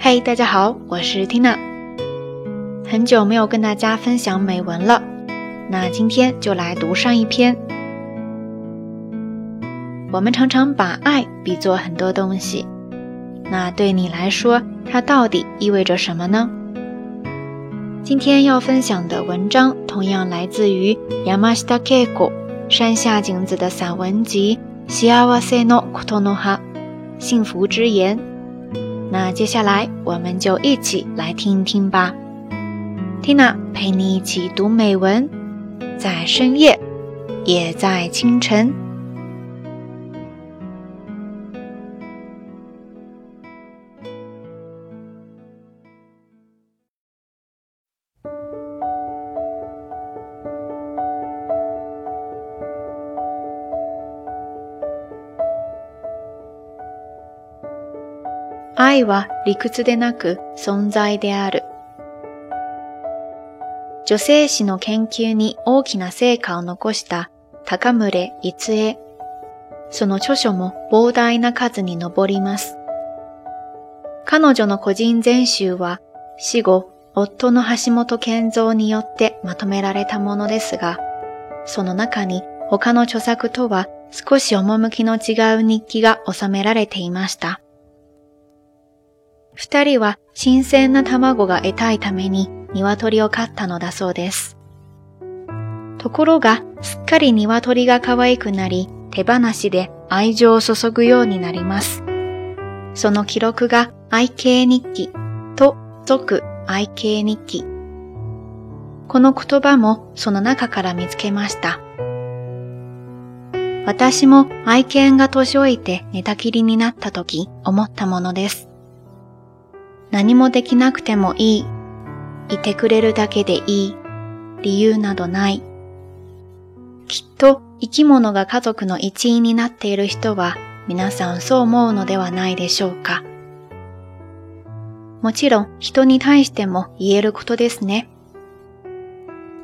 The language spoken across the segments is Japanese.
嗨，大家好，我是 Tina。很久没有跟大家分享美文了，那今天就来读上一篇。我们常常把爱比作很多东西，那对你来说，它到底意味着什么呢？今天要分享的文章同样来自于 Yamashita Keiko 山下景子的散文集《幸せのことの葉》幸福之言。 那接下来我们就一起来听一听吧。Tina 陪你一起读美文，在深夜，也在清晨。愛は理屈でなく存在である。女性誌の研究に大きな成果を残した高村逸恵。その著書も膨大な数に上ります。彼女の個人全集は死後、夫の橋本健三によってまとめられたものですが、その中に他の著作とは少し趣の違う日記が収められていました。二人は新鮮な卵が得たいために鶏を飼ったのだそうです。ところが、すっかり鶏が可愛くなり、手放しで愛情を注ぐようになります。その記録が愛犬日記と俗愛犬日記。この言葉もその中から見つけました。私も愛犬が年老いて寝たきりになった時思ったものです。何もできなくてもいい。いてくれるだけでいい。理由などない。きっと生き物が家族の一員になっている人は皆さんそう思うのではないでしょうか。もちろん人に対しても言えることですね。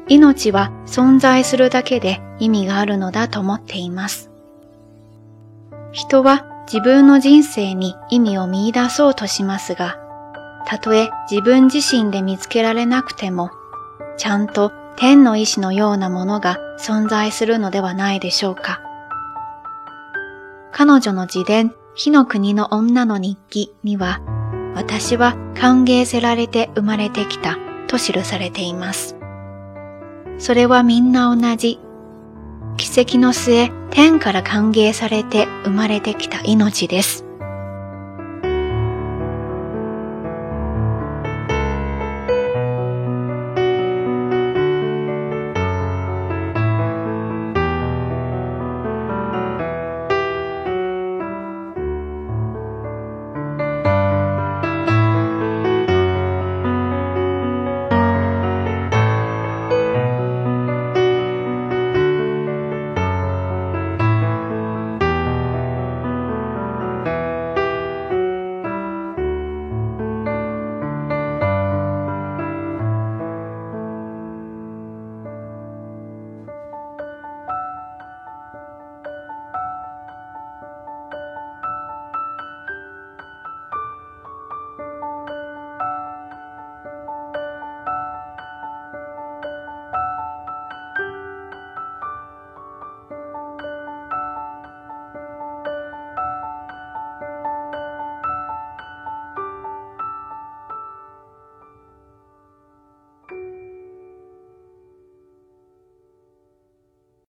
命は存在するだけで意味があるのだと思っています。人は自分の人生に意味を見出そうとしますが、たとえ自分自身で見つけられなくても、ちゃんと天の意志のようなものが存在するのではないでしょうか。彼女の自伝、火の国の女の日記には、私は歓迎せられて生まれてきたと記されています。それはみんな同じ。奇跡の末、天から歓迎されて生まれてきた命です。